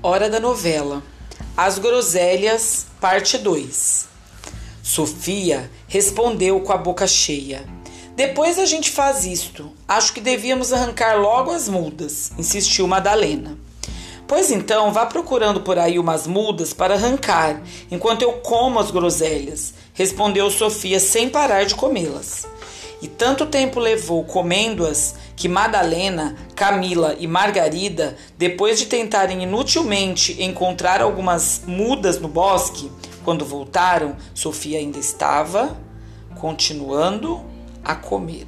Hora da novela. As Groselhas, parte 2. Sofia respondeu com a boca cheia. Depois a gente faz isto. Acho que devíamos arrancar logo as mudas, insistiu Madalena. Pois então, vá procurando por aí umas mudas para arrancar, enquanto eu como as groselhas, respondeu Sofia sem parar de comê-las. E tanto tempo levou comendo-as que Madalena, Camila e Margarida, depois de tentarem inutilmente encontrar algumas mudas no bosque, quando voltaram, Sofia ainda estava continuando a comer.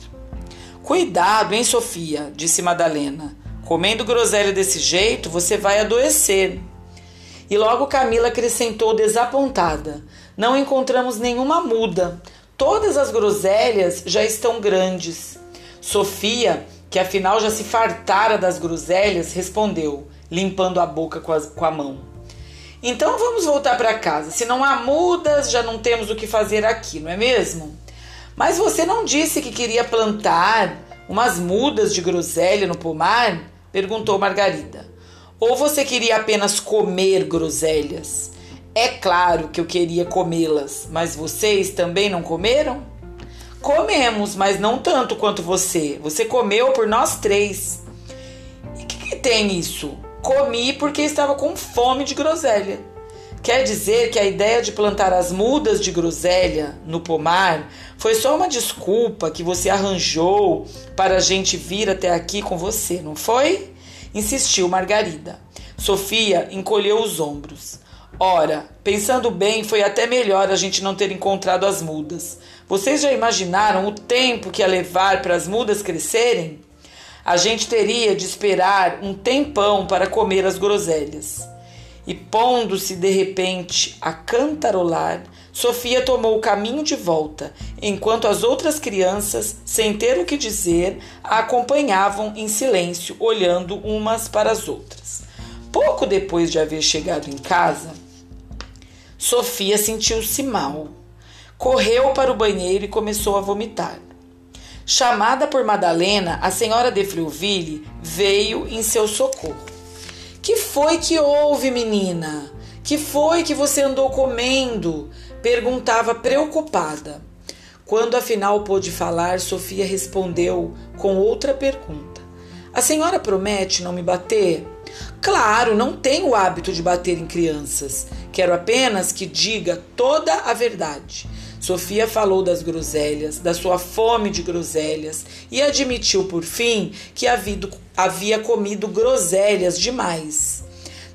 Cuidado, hein, Sofia, disse Madalena. Comendo groselha desse jeito, você vai adoecer. E logo Camila acrescentou desapontada: Não encontramos nenhuma muda. Todas as groselhas já estão grandes. Sofia, que afinal já se fartara das groselhas, respondeu, limpando a boca com a, com a mão. Então vamos voltar para casa. Se não há mudas, já não temos o que fazer aqui, não é mesmo? Mas você não disse que queria plantar umas mudas de groselha no pomar? perguntou Margarida. Ou você queria apenas comer groselhas? É claro que eu queria comê-las, mas vocês também não comeram? Comemos, mas não tanto quanto você. Você comeu por nós três. E o que, que tem isso? Comi porque estava com fome de groselha. Quer dizer que a ideia de plantar as mudas de groselha no pomar foi só uma desculpa que você arranjou para a gente vir até aqui com você, não foi? Insistiu Margarida. Sofia encolheu os ombros. Ora, pensando bem, foi até melhor a gente não ter encontrado as mudas. Vocês já imaginaram o tempo que ia levar para as mudas crescerem? A gente teria de esperar um tempão para comer as groselhas. E pondo-se de repente a cantarolar, Sofia tomou o caminho de volta, enquanto as outras crianças, sem ter o que dizer, a acompanhavam em silêncio, olhando umas para as outras. Pouco depois de haver chegado em casa, Sofia sentiu-se mal. Correu para o banheiro e começou a vomitar. Chamada por Madalena, a senhora de Friuville veio em seu socorro. Que foi que houve, menina? Que foi que você andou comendo? perguntava preocupada. Quando afinal pôde falar, Sofia respondeu com outra pergunta: A senhora promete não me bater? Claro, não tenho o hábito de bater em crianças. Quero apenas que diga toda a verdade. Sofia falou das groselhas, da sua fome de groselhas e admitiu por fim que havia comido groselhas demais.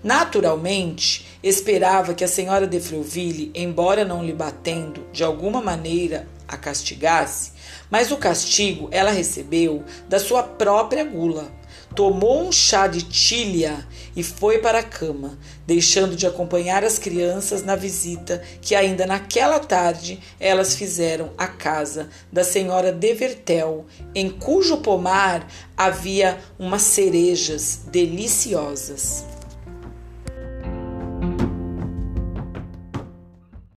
Naturalmente, esperava que a senhora de Freuville, embora não lhe batendo, de alguma maneira a castigasse, mas o castigo ela recebeu da sua própria gula tomou um chá de tilha e foi para a cama, deixando de acompanhar as crianças na visita que ainda naquela tarde elas fizeram à casa da senhora Devertel, em cujo pomar havia umas cerejas deliciosas.